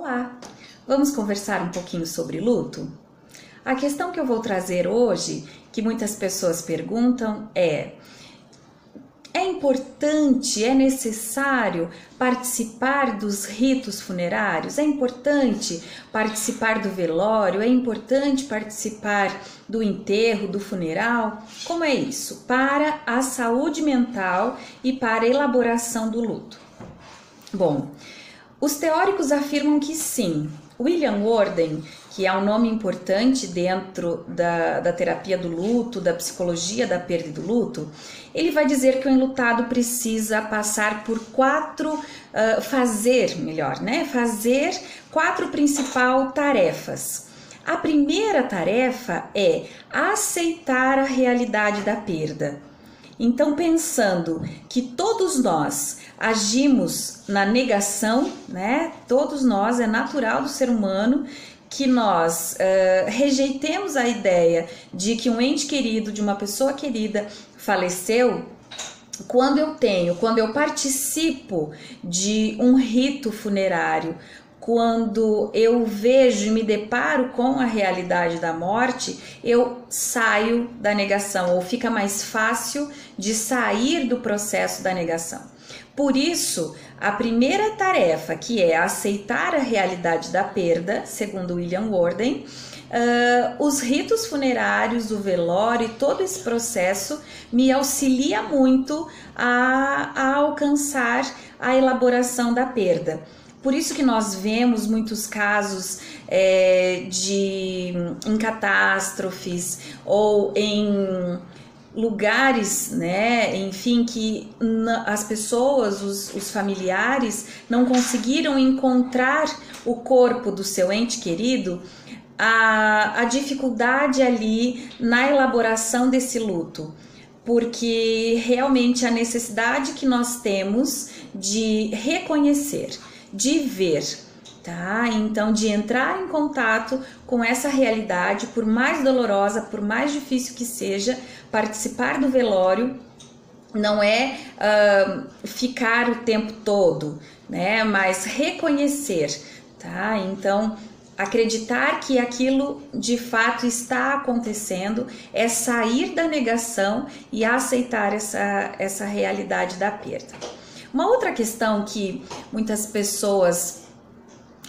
Olá, vamos conversar um pouquinho sobre luto? A questão que eu vou trazer hoje, que muitas pessoas perguntam, é: é importante, é necessário participar dos ritos funerários? É importante participar do velório? É importante participar do enterro, do funeral? Como é isso? Para a saúde mental e para a elaboração do luto. Bom, os teóricos afirmam que sim. William Warden, que é um nome importante dentro da, da terapia do luto, da psicologia da perda e do luto, ele vai dizer que o enlutado precisa passar por quatro, uh, fazer, melhor, né? Fazer quatro principais tarefas. A primeira tarefa é aceitar a realidade da perda. Então, pensando que todos nós agimos na negação, né? Todos nós, é natural do ser humano que nós uh, rejeitemos a ideia de que um ente querido, de uma pessoa querida, faleceu. Quando eu tenho, quando eu participo de um rito funerário, quando eu vejo e me deparo com a realidade da morte, eu saio da negação, ou fica mais fácil de sair do processo da negação. Por isso, a primeira tarefa, que é aceitar a realidade da perda, segundo William Warden, uh, os ritos funerários, o velório e todo esse processo me auxilia muito a, a alcançar a elaboração da perda. Por isso que nós vemos muitos casos é, de em catástrofes ou em lugares, né, enfim, que as pessoas, os, os, familiares, não conseguiram encontrar o corpo do seu ente querido, a, a dificuldade ali na elaboração desse luto, porque realmente a necessidade que nós temos de reconhecer, de ver, tá? Então, de entrar em contato com essa realidade, por mais dolorosa, por mais difícil que seja, participar do velório não é uh, ficar o tempo todo, né? Mas reconhecer, tá? Então, acreditar que aquilo de fato está acontecendo é sair da negação e aceitar essa, essa realidade da perda. Uma outra questão que muitas pessoas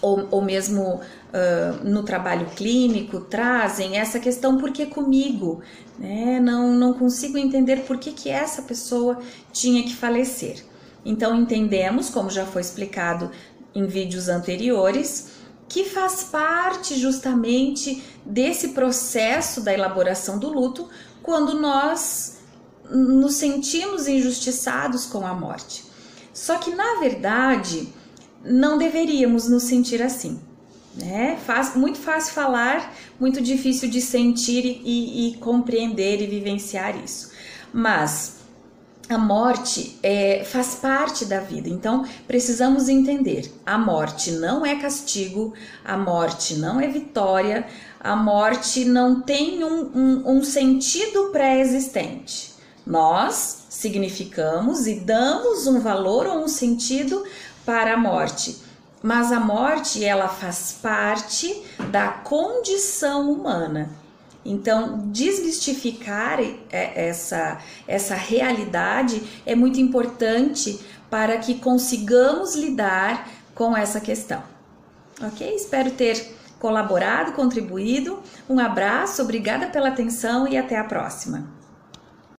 ou, ou mesmo uh, no trabalho clínico trazem essa questão por que comigo, né? Não, não consigo entender por que, que essa pessoa tinha que falecer. Então entendemos, como já foi explicado em vídeos anteriores, que faz parte justamente desse processo da elaboração do luto quando nós nos sentimos injustiçados com a morte. Só que na verdade, não deveríamos nos sentir assim. Né? Faz, muito fácil falar, muito difícil de sentir e, e compreender e vivenciar isso. Mas a morte é, faz parte da vida, então precisamos entender: a morte não é castigo, a morte não é vitória, a morte não tem um, um, um sentido pré-existente. Nós significamos e damos um valor ou um sentido para a morte. Mas a morte, ela faz parte da condição humana. Então, desmistificar essa, essa realidade é muito importante para que consigamos lidar com essa questão. Ok? Espero ter colaborado, contribuído. Um abraço, obrigada pela atenção e até a próxima.